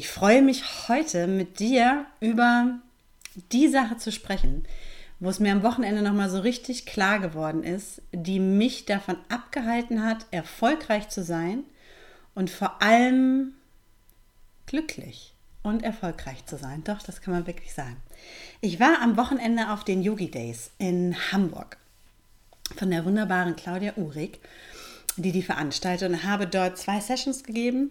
Ich freue mich heute mit dir über die Sache zu sprechen, wo es mir am Wochenende nochmal so richtig klar geworden ist, die mich davon abgehalten hat, erfolgreich zu sein und vor allem glücklich und erfolgreich zu sein. Doch, das kann man wirklich sagen. Ich war am Wochenende auf den Yogi Days in Hamburg von der wunderbaren Claudia Uhrig, die die veranstaltet und habe dort zwei Sessions gegeben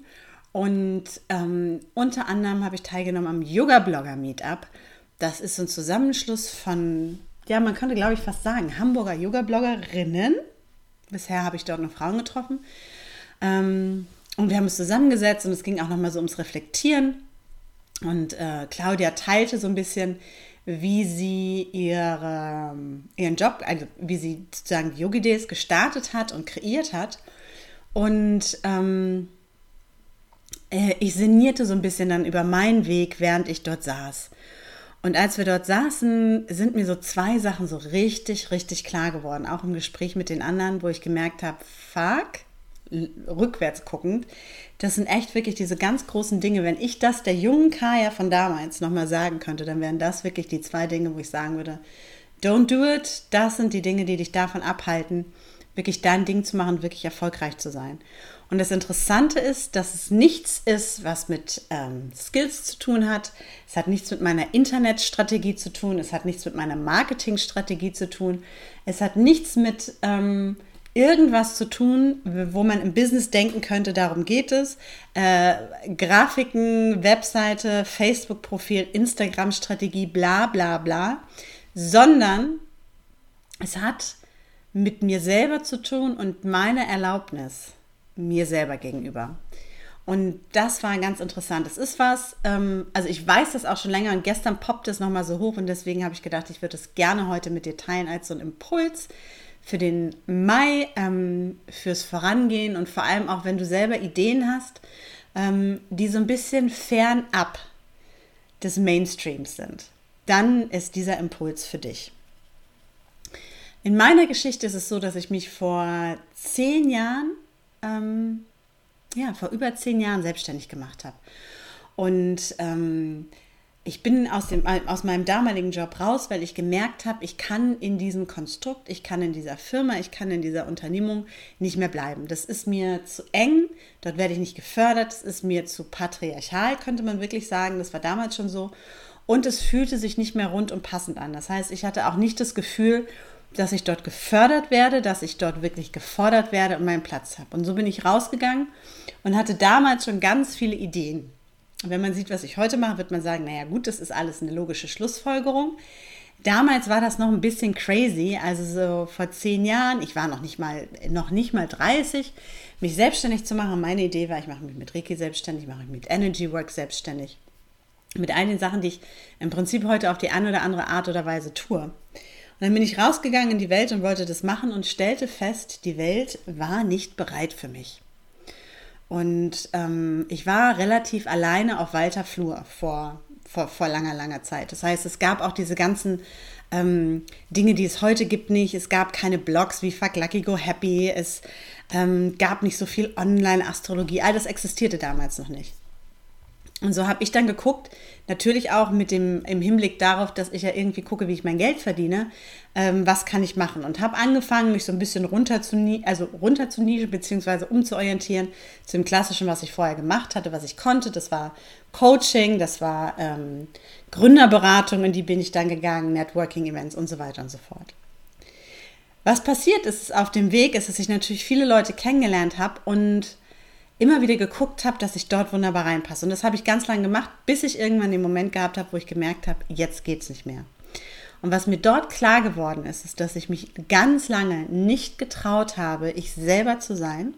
und ähm, unter anderem habe ich teilgenommen am Yoga-Blogger Meetup. Das ist so ein Zusammenschluss von, ja, man könnte glaube ich fast sagen, Hamburger Yoga-Bloggerinnen. Bisher habe ich dort noch Frauen getroffen. Ähm, und wir haben uns zusammengesetzt und es ging auch nochmal so ums Reflektieren. Und äh, Claudia teilte so ein bisschen, wie sie ihre, ihren Job, also wie sie sozusagen Yogi Days gestartet hat und kreiert hat. Und ähm, äh, ich sinnierte so ein bisschen dann über meinen Weg, während ich dort saß. Und als wir dort saßen, sind mir so zwei Sachen so richtig, richtig klar geworden, auch im Gespräch mit den anderen, wo ich gemerkt habe, fuck, rückwärts guckend, das sind echt wirklich diese ganz großen Dinge. Wenn ich das der jungen Kaya von damals nochmal sagen könnte, dann wären das wirklich die zwei Dinge, wo ich sagen würde, don't do it, das sind die Dinge, die dich davon abhalten, wirklich dein Ding zu machen, wirklich erfolgreich zu sein. Und das Interessante ist, dass es nichts ist, was mit ähm, Skills zu tun hat. Es hat nichts mit meiner Internetstrategie zu tun. Es hat nichts mit meiner Marketingstrategie zu tun. Es hat nichts mit ähm, irgendwas zu tun, wo man im Business denken könnte, darum geht es. Äh, Grafiken, Webseite, Facebook-Profil, Instagram-Strategie, bla bla bla. Sondern es hat mit mir selber zu tun und meiner Erlaubnis mir selber gegenüber. Und das war ganz interessant. Es ist was, ähm, also ich weiß das auch schon länger und gestern poppt es nochmal so hoch und deswegen habe ich gedacht, ich würde es gerne heute mit dir teilen als so ein Impuls für den Mai, ähm, fürs Vorangehen und vor allem auch, wenn du selber Ideen hast, ähm, die so ein bisschen fernab des Mainstreams sind. Dann ist dieser Impuls für dich. In meiner Geschichte ist es so, dass ich mich vor zehn Jahren ähm, ja, vor über zehn Jahren selbstständig gemacht habe. Und ähm, ich bin aus, dem, aus meinem damaligen Job raus, weil ich gemerkt habe, ich kann in diesem Konstrukt, ich kann in dieser Firma, ich kann in dieser Unternehmung nicht mehr bleiben. Das ist mir zu eng, dort werde ich nicht gefördert, es ist mir zu patriarchal, könnte man wirklich sagen. Das war damals schon so. Und es fühlte sich nicht mehr rund und passend an. Das heißt, ich hatte auch nicht das Gefühl, dass ich dort gefördert werde, dass ich dort wirklich gefordert werde und meinen Platz habe. Und so bin ich rausgegangen und hatte damals schon ganz viele Ideen. Und wenn man sieht, was ich heute mache, wird man sagen, naja gut, das ist alles eine logische Schlussfolgerung. Damals war das noch ein bisschen crazy, also so vor zehn Jahren, ich war noch nicht mal, noch nicht mal 30, mich selbstständig zu machen. Meine Idee war, ich mache mich mit Reiki selbstständig, mache mich mit Energy Work selbstständig. Mit all den Sachen, die ich im Prinzip heute auf die eine oder andere Art oder Weise tue. Und dann bin ich rausgegangen in die Welt und wollte das machen und stellte fest, die Welt war nicht bereit für mich. Und ähm, ich war relativ alleine auf weiter Flur vor, vor, vor langer, langer Zeit. Das heißt, es gab auch diese ganzen ähm, Dinge, die es heute gibt, nicht. Es gab keine Blogs wie Fuck Lucky Go Happy. Es ähm, gab nicht so viel Online-Astrologie. All das existierte damals noch nicht. Und so habe ich dann geguckt, natürlich auch mit dem im Hinblick darauf, dass ich ja irgendwie gucke, wie ich mein Geld verdiene, ähm, was kann ich machen und habe angefangen, mich so ein bisschen runter zu also runter zu nischen beziehungsweise umzuorientieren zu dem klassischen, was ich vorher gemacht hatte, was ich konnte. Das war Coaching, das war ähm, Gründerberatung, in die bin ich dann gegangen, Networking-Events und so weiter und so fort. Was passiert ist auf dem Weg, ist, dass ich natürlich viele Leute kennengelernt habe und immer wieder geguckt habe, dass ich dort wunderbar reinpasse. Und das habe ich ganz lange gemacht, bis ich irgendwann den Moment gehabt habe, wo ich gemerkt habe, jetzt geht es nicht mehr. Und was mir dort klar geworden ist, ist, dass ich mich ganz lange nicht getraut habe, ich selber zu sein,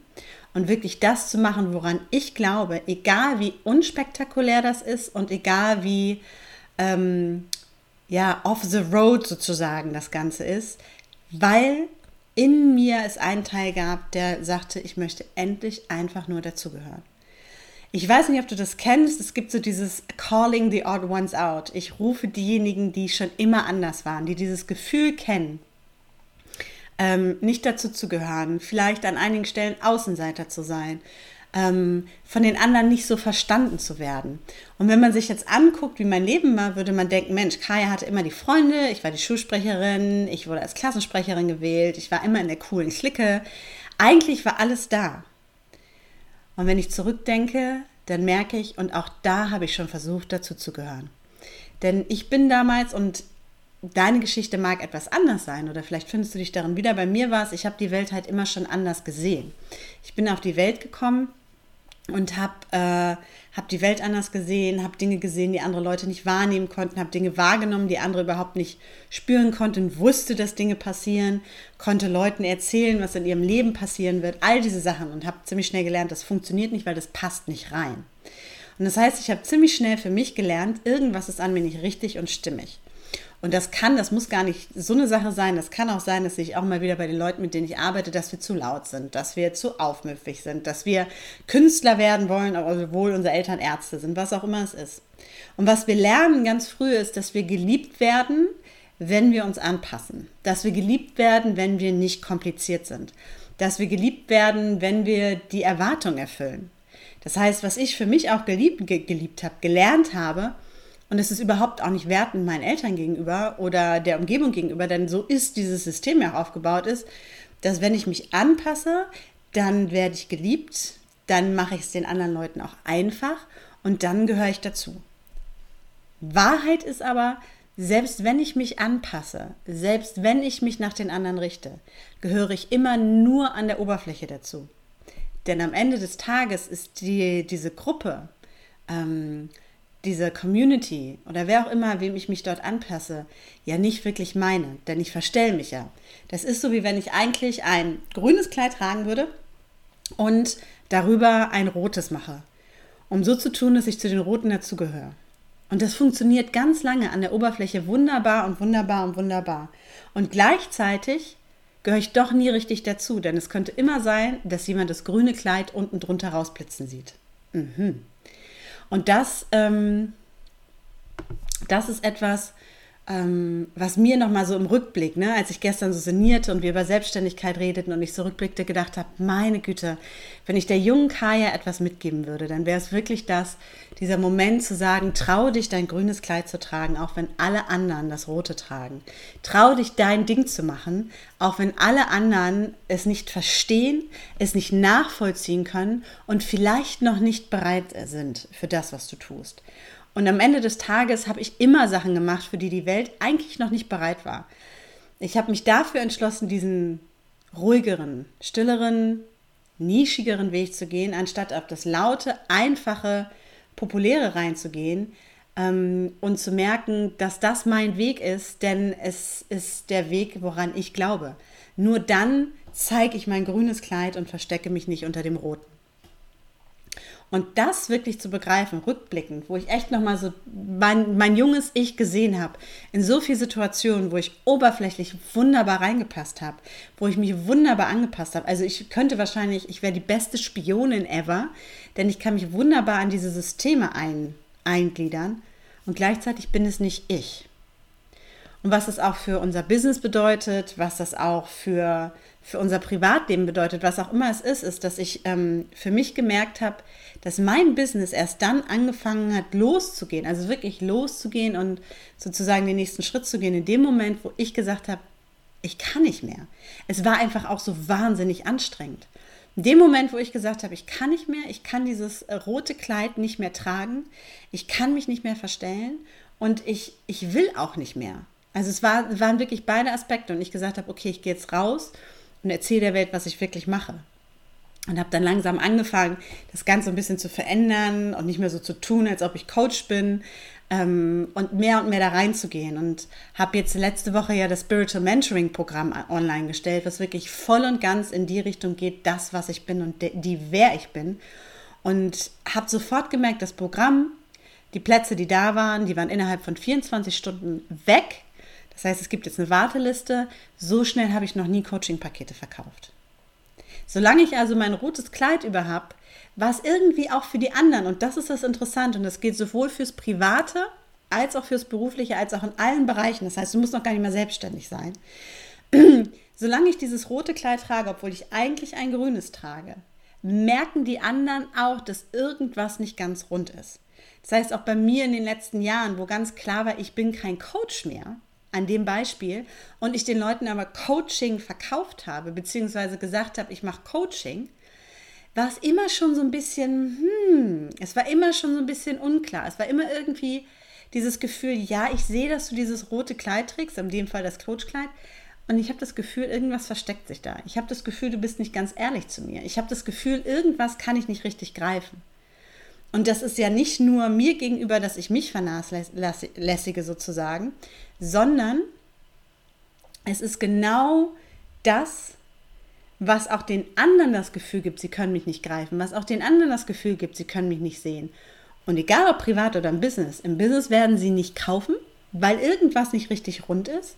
und wirklich das zu machen, woran ich glaube, egal wie unspektakulär das ist und egal wie ähm, ja off the road sozusagen das Ganze ist, weil in mir es einen Teil gab, der sagte, ich möchte endlich einfach nur dazugehören. Ich weiß nicht, ob du das kennst. Es gibt so dieses Calling the Odd Ones Out. Ich rufe diejenigen, die schon immer anders waren, die dieses Gefühl kennen, ähm, nicht dazu zu gehören, vielleicht an einigen Stellen Außenseiter zu sein, ähm, von den anderen nicht so verstanden zu werden. Und wenn man sich jetzt anguckt, wie mein Leben war, würde man denken, Mensch, Kaya hatte immer die Freunde, ich war die Schulsprecherin, ich wurde als Klassensprecherin gewählt, ich war immer in der coolen Clique. Eigentlich war alles da. Und wenn ich zurückdenke, dann merke ich, und auch da habe ich schon versucht, dazu zu gehören. Denn ich bin damals, und deine Geschichte mag etwas anders sein oder vielleicht findest du dich darin wieder. Bei mir war es, ich habe die Welt halt immer schon anders gesehen. Ich bin auf die Welt gekommen und habe äh, hab die Welt anders gesehen, habe Dinge gesehen, die andere Leute nicht wahrnehmen konnten, habe Dinge wahrgenommen, die andere überhaupt nicht spüren konnten, wusste, dass Dinge passieren, konnte Leuten erzählen, was in ihrem Leben passieren wird, all diese Sachen und habe ziemlich schnell gelernt, das funktioniert nicht, weil das passt nicht rein. Und das heißt, ich habe ziemlich schnell für mich gelernt, irgendwas ist an mir nicht richtig und stimmig. Und das kann, das muss gar nicht so eine Sache sein. Das kann auch sein, dass ich auch mal wieder bei den Leuten, mit denen ich arbeite, dass wir zu laut sind, dass wir zu aufmüpfig sind, dass wir Künstler werden wollen, obwohl unsere Eltern Ärzte sind, was auch immer es ist. Und was wir lernen ganz früh ist, dass wir geliebt werden, wenn wir uns anpassen. Dass wir geliebt werden, wenn wir nicht kompliziert sind. Dass wir geliebt werden, wenn wir die Erwartung erfüllen. Das heißt, was ich für mich auch geliebt, geliebt habe, gelernt habe, und es ist überhaupt auch nicht wertend meinen Eltern gegenüber oder der Umgebung gegenüber, denn so ist dieses System ja aufgebaut ist, dass wenn ich mich anpasse, dann werde ich geliebt, dann mache ich es den anderen Leuten auch einfach und dann gehöre ich dazu. Wahrheit ist aber, selbst wenn ich mich anpasse, selbst wenn ich mich nach den anderen richte, gehöre ich immer nur an der Oberfläche dazu. Denn am Ende des Tages ist die, diese Gruppe, ähm, diese Community oder wer auch immer, wem ich mich dort anpasse, ja nicht wirklich meine, denn ich verstelle mich ja. Das ist so, wie wenn ich eigentlich ein grünes Kleid tragen würde und darüber ein rotes mache, um so zu tun, dass ich zu den roten dazugehöre. Und das funktioniert ganz lange an der Oberfläche wunderbar und wunderbar und wunderbar. Und gleichzeitig gehöre ich doch nie richtig dazu, denn es könnte immer sein, dass jemand das grüne Kleid unten drunter rausblitzen sieht. Mhm. Und das, ähm, das ist etwas, ähm, was mir nochmal so im Rückblick, ne, als ich gestern so sinnierte und wir über Selbstständigkeit redeten und ich so rückblickte, gedacht habe, meine Güte, wenn ich der jungen Kaya etwas mitgeben würde, dann wäre es wirklich das, dieser Moment zu sagen, trau dich, dein grünes Kleid zu tragen, auch wenn alle anderen das rote tragen. Trau dich, dein Ding zu machen, auch wenn alle anderen es nicht verstehen, es nicht nachvollziehen können und vielleicht noch nicht bereit sind für das, was du tust. Und am Ende des Tages habe ich immer Sachen gemacht, für die die Welt eigentlich noch nicht bereit war. Ich habe mich dafür entschlossen, diesen ruhigeren, stilleren, nischigeren Weg zu gehen, anstatt auf das laute, einfache, populäre reinzugehen ähm, und zu merken, dass das mein Weg ist, denn es ist der Weg, woran ich glaube. Nur dann zeige ich mein grünes Kleid und verstecke mich nicht unter dem roten. Und das wirklich zu begreifen, rückblickend, wo ich echt nochmal so mein, mein junges Ich gesehen habe, in so vielen Situationen, wo ich oberflächlich wunderbar reingepasst habe, wo ich mich wunderbar angepasst habe. Also ich könnte wahrscheinlich, ich wäre die beste Spionin ever, denn ich kann mich wunderbar an diese Systeme ein, eingliedern und gleichzeitig bin es nicht ich. Und was es auch für unser Business bedeutet, was das auch für, für unser Privatleben bedeutet, was auch immer es ist, ist, dass ich ähm, für mich gemerkt habe, dass mein Business erst dann angefangen hat, loszugehen, also wirklich loszugehen und sozusagen den nächsten Schritt zu gehen, in dem Moment, wo ich gesagt habe, ich kann nicht mehr. Es war einfach auch so wahnsinnig anstrengend. In dem Moment, wo ich gesagt habe, ich kann nicht mehr, ich kann dieses rote Kleid nicht mehr tragen, ich kann mich nicht mehr verstellen und ich, ich will auch nicht mehr. Also es war, waren wirklich beide Aspekte und ich gesagt habe, okay, ich gehe jetzt raus und erzähle der Welt, was ich wirklich mache. Und habe dann langsam angefangen, das Ganze ein bisschen zu verändern und nicht mehr so zu tun, als ob ich Coach bin ähm, und mehr und mehr da reinzugehen. Und habe jetzt letzte Woche ja das Spiritual Mentoring Programm online gestellt, was wirklich voll und ganz in die Richtung geht, das, was ich bin und die, wer ich bin. Und habe sofort gemerkt, das Programm, die Plätze, die da waren, die waren innerhalb von 24 Stunden weg. Das heißt, es gibt jetzt eine Warteliste. So schnell habe ich noch nie Coaching-Pakete verkauft. Solange ich also mein rotes Kleid über habe, war es irgendwie auch für die anderen. Und das ist das Interessante. Und das geht sowohl fürs Private als auch fürs Berufliche, als auch in allen Bereichen. Das heißt, du musst noch gar nicht mehr selbstständig sein. Solange ich dieses rote Kleid trage, obwohl ich eigentlich ein grünes trage, merken die anderen auch, dass irgendwas nicht ganz rund ist. Das heißt, auch bei mir in den letzten Jahren, wo ganz klar war, ich bin kein Coach mehr, an dem Beispiel, und ich den Leuten aber Coaching verkauft habe, beziehungsweise gesagt habe, ich mache Coaching, war es immer schon so ein bisschen, hm, es war immer schon so ein bisschen unklar. Es war immer irgendwie dieses Gefühl, ja, ich sehe, dass du dieses rote Kleid trägst, in dem Fall das Coachkleid, und ich habe das Gefühl, irgendwas versteckt sich da. Ich habe das Gefühl, du bist nicht ganz ehrlich zu mir. Ich habe das Gefühl, irgendwas kann ich nicht richtig greifen. Und das ist ja nicht nur mir gegenüber, dass ich mich vernachlässige sozusagen, sondern es ist genau das, was auch den anderen das Gefühl gibt, sie können mich nicht greifen, was auch den anderen das Gefühl gibt, sie können mich nicht sehen. Und egal ob privat oder im Business, im Business werden sie nicht kaufen, weil irgendwas nicht richtig rund ist.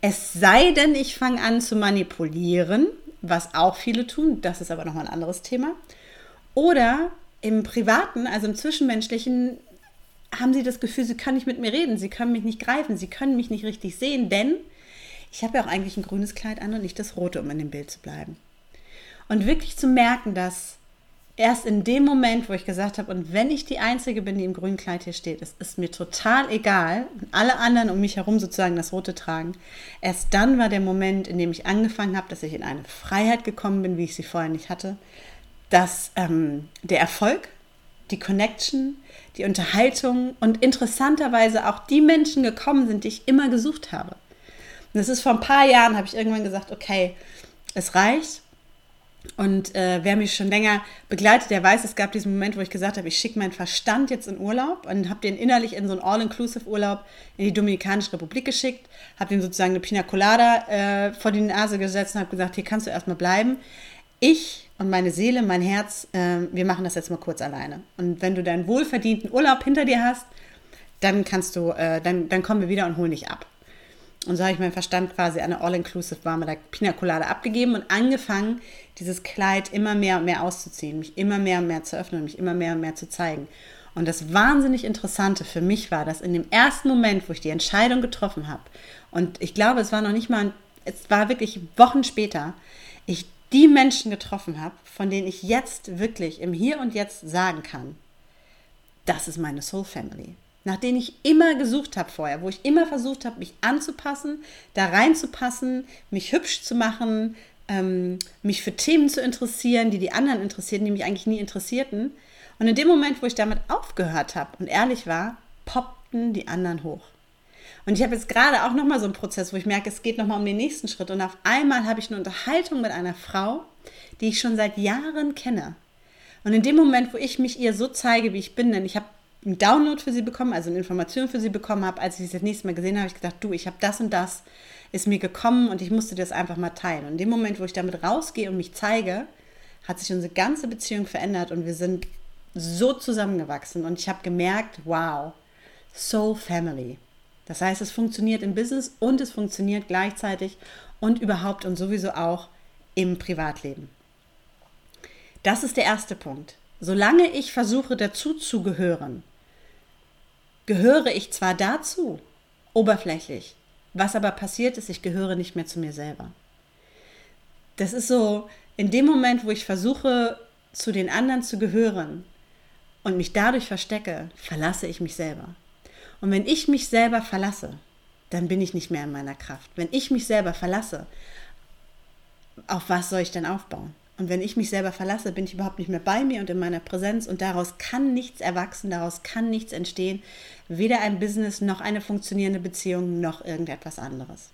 Es sei denn, ich fange an zu manipulieren, was auch viele tun, das ist aber nochmal ein anderes Thema. Oder im Privaten, also im Zwischenmenschlichen, haben sie das Gefühl, sie können nicht mit mir reden, sie können mich nicht greifen, sie können mich nicht richtig sehen, denn ich habe ja auch eigentlich ein grünes Kleid an und nicht das rote, um in dem Bild zu bleiben. Und wirklich zu merken, dass erst in dem Moment, wo ich gesagt habe, und wenn ich die Einzige bin, die im grünen Kleid hier steht, es ist mir total egal, und alle anderen um mich herum sozusagen das Rote tragen, erst dann war der Moment, in dem ich angefangen habe, dass ich in eine Freiheit gekommen bin, wie ich sie vorher nicht hatte, dass ähm, der Erfolg, die Connection, die Unterhaltung und interessanterweise auch die Menschen gekommen sind, die ich immer gesucht habe. Und das ist vor ein paar Jahren, habe ich irgendwann gesagt, okay, es reicht. Und äh, wer mich schon länger begleitet, der weiß, es gab diesen Moment, wo ich gesagt habe, ich schicke meinen Verstand jetzt in Urlaub und habe den innerlich in so einen All-Inclusive-Urlaub in die Dominikanische Republik geschickt, habe ihm sozusagen eine Pina Colada äh, vor die Nase gesetzt und habe gesagt, hier kannst du erstmal bleiben. Ich und meine Seele, mein Herz, äh, wir machen das jetzt mal kurz alleine. Und wenn du deinen wohlverdienten Urlaub hinter dir hast, dann kannst du, äh, dann, dann kommen wir wieder und holen dich ab. Und so habe ich meinen Verstand quasi eine All-Inclusive warme Pina Colada abgegeben und angefangen, dieses Kleid immer mehr und mehr auszuziehen, mich immer mehr und mehr zu öffnen, mich immer mehr und mehr zu zeigen. Und das wahnsinnig Interessante für mich war, dass in dem ersten Moment, wo ich die Entscheidung getroffen habe, und ich glaube, es war noch nicht mal, es war wirklich Wochen später, ich die Menschen getroffen habe, von denen ich jetzt wirklich im Hier und Jetzt sagen kann, das ist meine Soul Family. Nach denen ich immer gesucht habe vorher, wo ich immer versucht habe, mich anzupassen, da reinzupassen, mich hübsch zu machen, ähm, mich für Themen zu interessieren, die die anderen interessierten, die mich eigentlich nie interessierten. Und in dem Moment, wo ich damit aufgehört habe und ehrlich war, poppten die anderen hoch. Und ich habe jetzt gerade auch nochmal so einen Prozess, wo ich merke, es geht nochmal um den nächsten Schritt. Und auf einmal habe ich eine Unterhaltung mit einer Frau, die ich schon seit Jahren kenne. Und in dem Moment, wo ich mich ihr so zeige, wie ich bin, denn ich habe einen Download für sie bekommen, also eine Information für sie bekommen habe, als ich sie das nächste Mal gesehen habe, habe ich gedacht, du, ich habe das und das, ist mir gekommen und ich musste das einfach mal teilen. Und in dem Moment, wo ich damit rausgehe und mich zeige, hat sich unsere ganze Beziehung verändert und wir sind so zusammengewachsen. Und ich habe gemerkt, wow, so family. Das heißt, es funktioniert im Business und es funktioniert gleichzeitig und überhaupt und sowieso auch im Privatleben. Das ist der erste Punkt. Solange ich versuche dazu zu gehören, gehöre ich zwar dazu, oberflächlich, was aber passiert ist, ich gehöre nicht mehr zu mir selber. Das ist so, in dem Moment, wo ich versuche, zu den anderen zu gehören und mich dadurch verstecke, verlasse ich mich selber. Und wenn ich mich selber verlasse, dann bin ich nicht mehr in meiner Kraft. Wenn ich mich selber verlasse, auf was soll ich denn aufbauen? Und wenn ich mich selber verlasse, bin ich überhaupt nicht mehr bei mir und in meiner Präsenz und daraus kann nichts erwachsen, daraus kann nichts entstehen, weder ein Business noch eine funktionierende Beziehung noch irgendetwas anderes.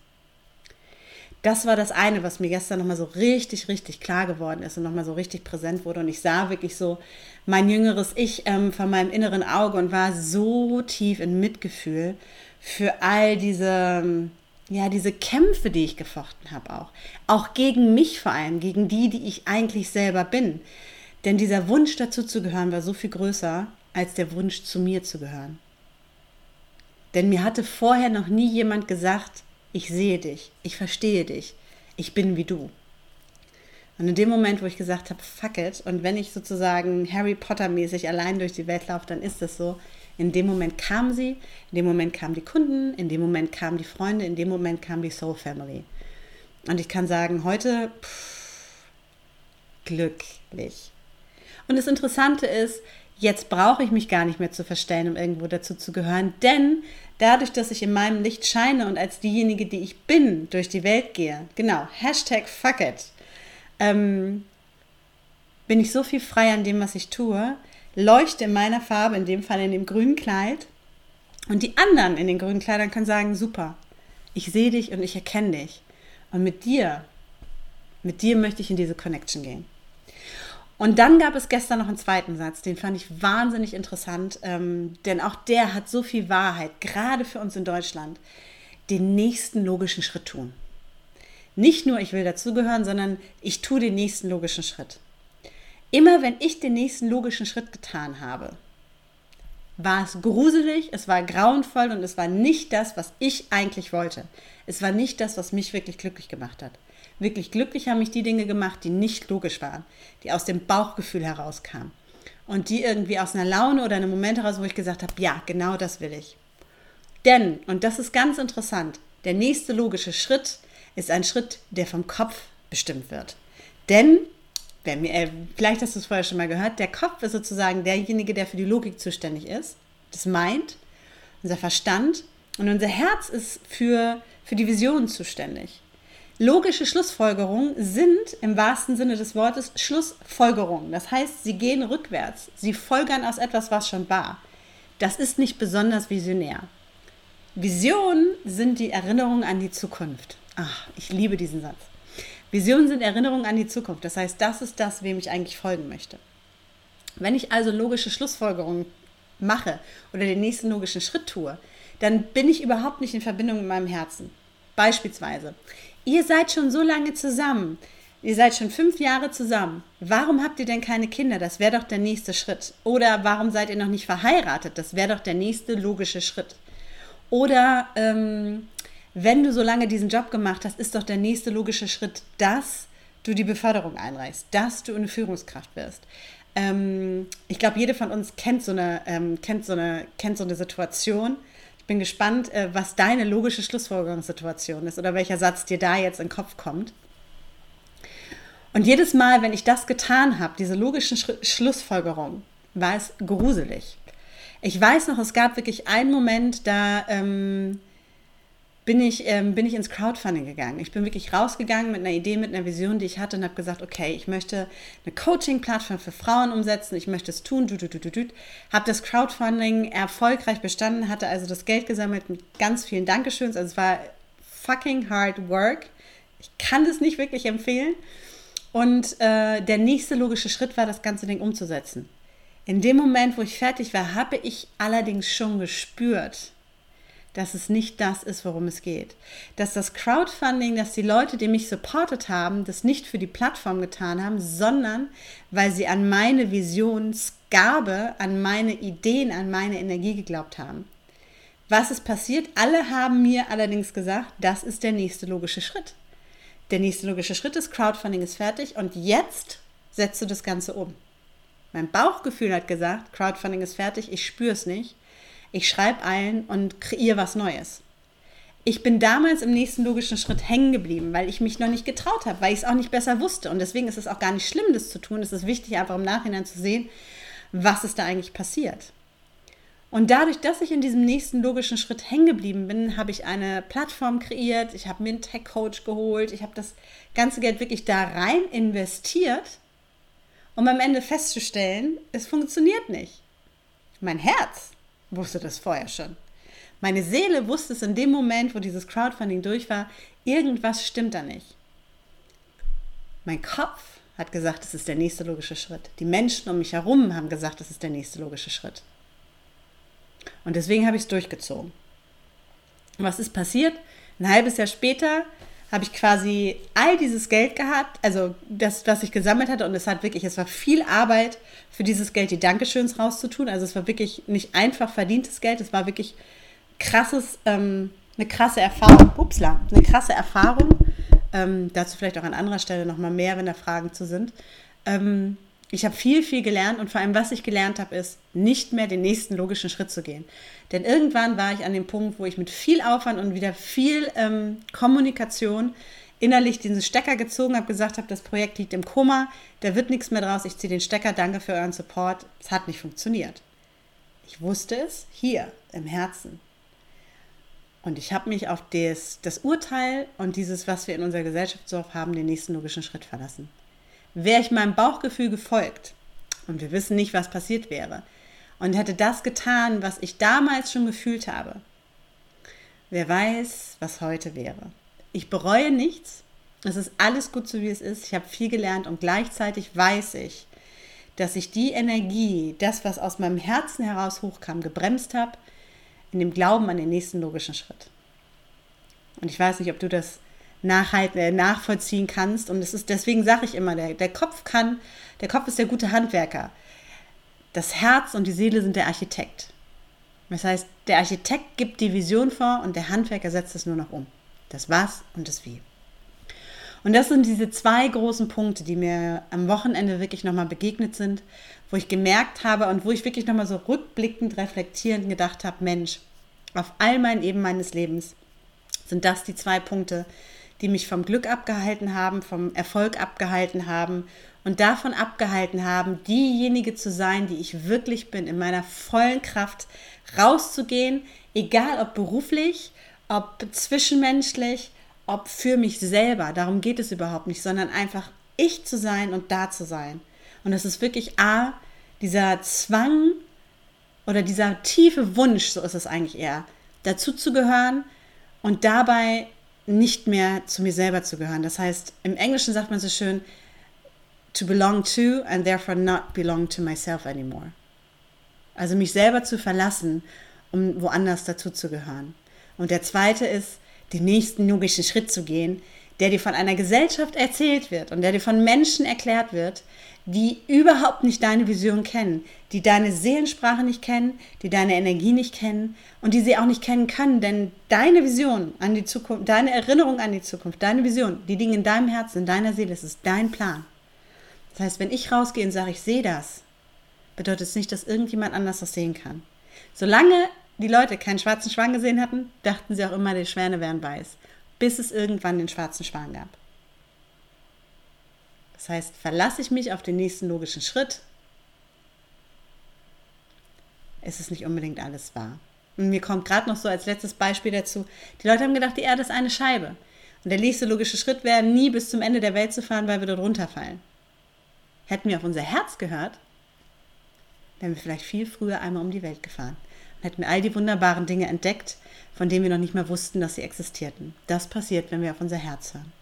Das war das eine, was mir gestern nochmal so richtig, richtig klar geworden ist und nochmal so richtig präsent wurde. Und ich sah wirklich so mein jüngeres Ich ähm, von meinem inneren Auge und war so tief in Mitgefühl für all diese, ja, diese Kämpfe, die ich gefochten habe auch. Auch gegen mich vor allem, gegen die, die ich eigentlich selber bin. Denn dieser Wunsch dazu zu gehören war so viel größer als der Wunsch zu mir zu gehören. Denn mir hatte vorher noch nie jemand gesagt, ich sehe dich, ich verstehe dich, ich bin wie du. Und in dem Moment, wo ich gesagt habe, fuck it, und wenn ich sozusagen Harry Potter-mäßig allein durch die Welt laufe, dann ist das so. In dem Moment kam sie, in dem Moment kamen die Kunden, in dem Moment kamen die Freunde, in dem Moment kam die Soul Family. Und ich kann sagen, heute pff, glücklich. Und das Interessante ist, jetzt brauche ich mich gar nicht mehr zu verstellen, um irgendwo dazu zu gehören, denn dadurch, dass ich in meinem Licht scheine und als diejenige, die ich bin, durch die Welt gehe, genau, Hashtag fuck it, ähm, bin ich so viel frei an dem, was ich tue, leuchte in meiner Farbe, in dem Fall in dem grünen Kleid. Und die anderen in den grünen Kleidern können sagen, super, ich sehe dich und ich erkenne dich. Und mit dir, mit dir möchte ich in diese Connection gehen. Und dann gab es gestern noch einen zweiten Satz, den fand ich wahnsinnig interessant, ähm, denn auch der hat so viel Wahrheit, gerade für uns in Deutschland, den nächsten logischen Schritt tun. Nicht nur, ich will dazugehören, sondern ich tue den nächsten logischen Schritt. Immer wenn ich den nächsten logischen Schritt getan habe, war es gruselig, es war grauenvoll und es war nicht das, was ich eigentlich wollte. Es war nicht das, was mich wirklich glücklich gemacht hat. Wirklich glücklich haben mich die Dinge gemacht, die nicht logisch waren, die aus dem Bauchgefühl herauskamen. Und die irgendwie aus einer Laune oder einem Moment heraus, wo ich gesagt habe, ja, genau das will ich. Denn, und das ist ganz interessant, der nächste logische Schritt ist ein Schritt, der vom Kopf bestimmt wird. Denn, wenn äh, vielleicht hast du es vorher schon mal gehört, der Kopf ist sozusagen derjenige, der für die Logik zuständig ist, das meint, unser Verstand und unser Herz ist für, für die Vision zuständig. Logische Schlussfolgerungen sind im wahrsten Sinne des Wortes Schlussfolgerungen. Das heißt, sie gehen rückwärts. Sie folgern aus etwas, was schon war. Das ist nicht besonders visionär. Visionen sind die Erinnerungen an die Zukunft. Ach, ich liebe diesen Satz. Visionen sind Erinnerungen an die Zukunft. Das heißt, das ist das, wem ich eigentlich folgen möchte. Wenn ich also logische Schlussfolgerungen mache oder den nächsten logischen Schritt tue, dann bin ich überhaupt nicht in Verbindung mit meinem Herzen. Beispielsweise, Ihr seid schon so lange zusammen. Ihr seid schon fünf Jahre zusammen. Warum habt ihr denn keine Kinder? Das wäre doch der nächste Schritt. Oder warum seid ihr noch nicht verheiratet? Das wäre doch der nächste logische Schritt. Oder ähm, wenn du so lange diesen Job gemacht hast, ist doch der nächste logische Schritt, dass du die Beförderung einreichst, dass du eine Führungskraft wirst. Ähm, ich glaube, jede von uns kennt so eine, ähm, kennt so eine, kennt so eine Situation, bin gespannt, äh, was deine logische Schlussfolgerungssituation ist oder welcher Satz dir da jetzt in den Kopf kommt. Und jedes Mal, wenn ich das getan habe, diese logischen Sch Schlussfolgerungen, war es gruselig. Ich weiß noch, es gab wirklich einen Moment, da ähm, bin ich, ähm, bin ich ins Crowdfunding gegangen. Ich bin wirklich rausgegangen mit einer Idee, mit einer Vision, die ich hatte und habe gesagt, okay, ich möchte eine Coaching-Plattform für Frauen umsetzen, ich möchte es tun. Habe das Crowdfunding erfolgreich bestanden, hatte also das Geld gesammelt mit ganz vielen Dankeschöns. Also es war fucking hard work. Ich kann das nicht wirklich empfehlen. Und äh, der nächste logische Schritt war, das ganze Ding umzusetzen. In dem Moment, wo ich fertig war, habe ich allerdings schon gespürt, dass es nicht das ist, worum es geht. Dass das Crowdfunding, dass die Leute, die mich supportet haben, das nicht für die Plattform getan haben, sondern weil sie an meine Visionsgabe, an meine Ideen, an meine Energie geglaubt haben. Was ist passiert? Alle haben mir allerdings gesagt, das ist der nächste logische Schritt. Der nächste logische Schritt ist, Crowdfunding ist fertig und jetzt setzt du das Ganze um. Mein Bauchgefühl hat gesagt, Crowdfunding ist fertig, ich spüre es nicht. Ich schreibe ein und kreiere was Neues. Ich bin damals im nächsten logischen Schritt hängen geblieben, weil ich mich noch nicht getraut habe, weil ich es auch nicht besser wusste. Und deswegen ist es auch gar nicht schlimm, das zu tun. Es ist wichtig, einfach im Nachhinein zu sehen, was ist da eigentlich passiert. Und dadurch, dass ich in diesem nächsten logischen Schritt hängen geblieben bin, habe ich eine Plattform kreiert, ich habe mir einen Tech-Coach geholt, ich habe das ganze Geld wirklich da rein investiert, um am Ende festzustellen, es funktioniert nicht. Mein Herz wusste das vorher schon. Meine Seele wusste es in dem Moment, wo dieses Crowdfunding durch war, irgendwas stimmt da nicht. Mein Kopf hat gesagt, das ist der nächste logische Schritt. Die Menschen um mich herum haben gesagt, das ist der nächste logische Schritt. Und deswegen habe ich es durchgezogen. Was ist passiert? Ein halbes Jahr später habe ich quasi all dieses Geld gehabt, also das, was ich gesammelt hatte. Und es hat wirklich, es war viel Arbeit für dieses Geld, die Dankeschöns rauszutun. Also es war wirklich nicht einfach verdientes Geld, es war wirklich krasses, ähm, eine krasse Erfahrung. Upsla, eine krasse Erfahrung. Ähm, dazu vielleicht auch an anderer Stelle nochmal mehr, wenn da Fragen zu sind. Ähm, ich habe viel, viel gelernt und vor allem, was ich gelernt habe, ist, nicht mehr den nächsten logischen Schritt zu gehen. Denn irgendwann war ich an dem Punkt, wo ich mit viel Aufwand und wieder viel ähm, Kommunikation innerlich diesen Stecker gezogen habe, gesagt habe, das Projekt liegt im Koma, da wird nichts mehr draus, ich ziehe den Stecker, danke für euren Support. Es hat nicht funktioniert. Ich wusste es hier im Herzen. Und ich habe mich auf das, das Urteil und dieses, was wir in unserer Gesellschaft so haben, den nächsten logischen Schritt verlassen wäre ich meinem Bauchgefühl gefolgt und wir wissen nicht, was passiert wäre und hätte das getan, was ich damals schon gefühlt habe, wer weiß, was heute wäre. Ich bereue nichts. Es ist alles gut so, wie es ist. Ich habe viel gelernt und gleichzeitig weiß ich, dass ich die Energie, das, was aus meinem Herzen heraus hochkam, gebremst habe, in dem Glauben an den nächsten logischen Schritt. Und ich weiß nicht, ob du das nachhalten, äh, nachvollziehen kannst. Und es ist, deswegen sage ich immer, der, der Kopf kann, der Kopf ist der gute Handwerker. Das Herz und die Seele sind der Architekt. Das heißt, der Architekt gibt die Vision vor und der Handwerker setzt es nur noch um. Das Was und das Wie. Und das sind diese zwei großen Punkte, die mir am Wochenende wirklich nochmal begegnet sind, wo ich gemerkt habe und wo ich wirklich nochmal so rückblickend, reflektierend gedacht habe, Mensch, auf all meinen Ebenen meines Lebens sind das die zwei Punkte, die mich vom Glück abgehalten haben, vom Erfolg abgehalten haben und davon abgehalten haben, diejenige zu sein, die ich wirklich bin, in meiner vollen Kraft rauszugehen, egal ob beruflich, ob zwischenmenschlich, ob für mich selber. Darum geht es überhaupt nicht, sondern einfach ich zu sein und da zu sein. Und es ist wirklich A, dieser Zwang oder dieser tiefe Wunsch, so ist es eigentlich eher, dazu zu gehören und dabei nicht mehr zu mir selber zu gehören. Das heißt, im Englischen sagt man so schön, to belong to and therefore not belong to myself anymore. Also mich selber zu verlassen, um woanders dazu zu gehören. Und der zweite ist, den nächsten logischen Schritt zu gehen, der dir von einer Gesellschaft erzählt wird und der dir von Menschen erklärt wird, die überhaupt nicht deine Vision kennen, die deine Seelensprache nicht kennen, die deine Energie nicht kennen und die sie auch nicht kennen können, denn deine Vision an die Zukunft, deine Erinnerung an die Zukunft, deine Vision, die Dinge in deinem Herzen, in deiner Seele, es ist dein Plan. Das heißt, wenn ich rausgehe und sage, ich sehe das, bedeutet es nicht, dass irgendjemand anders das sehen kann. Solange die Leute keinen schwarzen Schwan gesehen hatten, dachten sie auch immer, die Schwäne wären weiß, bis es irgendwann den schwarzen Schwan gab. Das heißt, verlasse ich mich auf den nächsten logischen Schritt, ist es nicht unbedingt alles wahr. Und mir kommt gerade noch so als letztes Beispiel dazu, die Leute haben gedacht, die Erde ist eine Scheibe. Und der nächste logische Schritt wäre, nie bis zum Ende der Welt zu fahren, weil wir dort runterfallen. Hätten wir auf unser Herz gehört, wären wir vielleicht viel früher einmal um die Welt gefahren und hätten all die wunderbaren Dinge entdeckt, von denen wir noch nicht mehr wussten, dass sie existierten. Das passiert, wenn wir auf unser Herz hören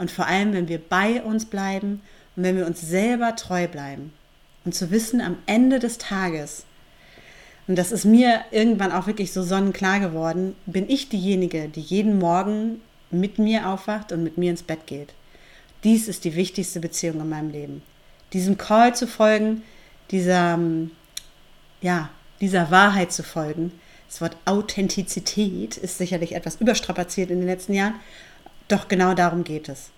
und vor allem, wenn wir bei uns bleiben und wenn wir uns selber treu bleiben. Und zu wissen, am Ende des Tages, und das ist mir irgendwann auch wirklich so sonnenklar geworden, bin ich diejenige, die jeden Morgen mit mir aufwacht und mit mir ins Bett geht. Dies ist die wichtigste Beziehung in meinem Leben. Diesem Call zu folgen, dieser, ja, dieser Wahrheit zu folgen. Das Wort Authentizität ist sicherlich etwas überstrapaziert in den letzten Jahren, doch genau darum geht es.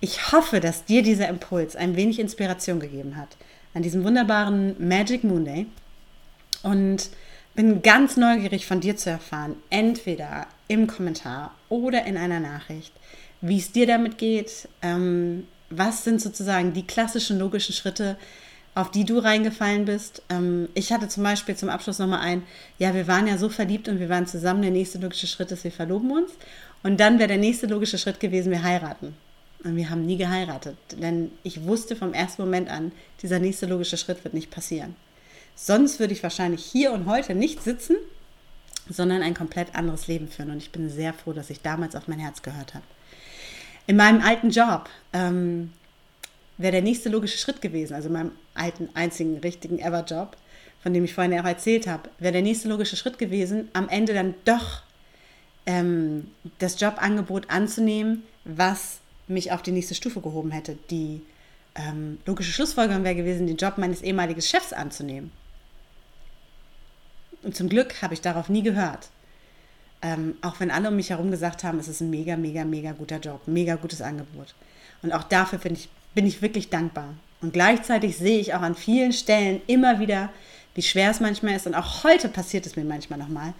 Ich hoffe, dass dir dieser Impuls ein wenig Inspiration gegeben hat an diesem wunderbaren Magic Moon und bin ganz neugierig von dir zu erfahren, entweder im Kommentar oder in einer Nachricht, wie es dir damit geht, ähm, was sind sozusagen die klassischen logischen Schritte, auf die du reingefallen bist. Ähm, ich hatte zum Beispiel zum Abschluss nochmal ein, ja, wir waren ja so verliebt und wir waren zusammen, der nächste logische Schritt ist, wir verloben uns. Und dann wäre der nächste logische Schritt gewesen, wir heiraten. Und wir haben nie geheiratet, denn ich wusste vom ersten Moment an, dieser nächste logische Schritt wird nicht passieren. Sonst würde ich wahrscheinlich hier und heute nicht sitzen, sondern ein komplett anderes Leben führen. Und ich bin sehr froh, dass ich damals auf mein Herz gehört habe. In meinem alten Job ähm, wäre der nächste logische Schritt gewesen, also in meinem alten, einzigen, richtigen Ever-Job, von dem ich vorhin auch erzählt habe, wäre der nächste logische Schritt gewesen, am Ende dann doch ähm, das Jobangebot anzunehmen, was mich auf die nächste Stufe gehoben hätte. Die ähm, logische Schlussfolgerung wäre gewesen, den Job meines ehemaligen Chefs anzunehmen. Und zum Glück habe ich darauf nie gehört. Ähm, auch wenn alle um mich herum gesagt haben, es ist ein mega, mega, mega guter Job, mega gutes Angebot. Und auch dafür ich, bin ich wirklich dankbar. Und gleichzeitig sehe ich auch an vielen Stellen immer wieder, wie schwer es manchmal ist. Und auch heute passiert es mir manchmal nochmal,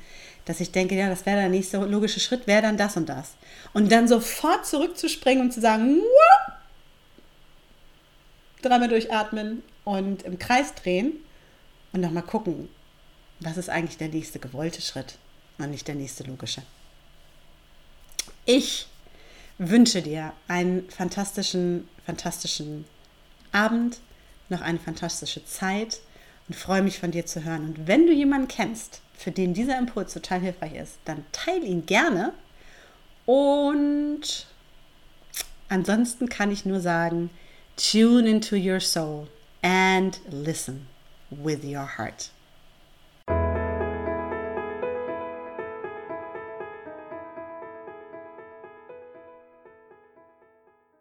dass ich denke, ja, das wäre der nächste logische Schritt, wäre dann das und das. Und dann sofort zurückzuspringen und zu sagen, dreimal durchatmen und im Kreis drehen und nochmal gucken, was ist eigentlich der nächste gewollte Schritt und nicht der nächste logische. Ich wünsche dir einen fantastischen, fantastischen Abend, noch eine fantastische Zeit und freue mich von dir zu hören. Und wenn du jemanden kennst, für den dieser Impuls total hilfreich ist, dann teile ihn gerne. Und ansonsten kann ich nur sagen, tune into your soul and listen with your heart.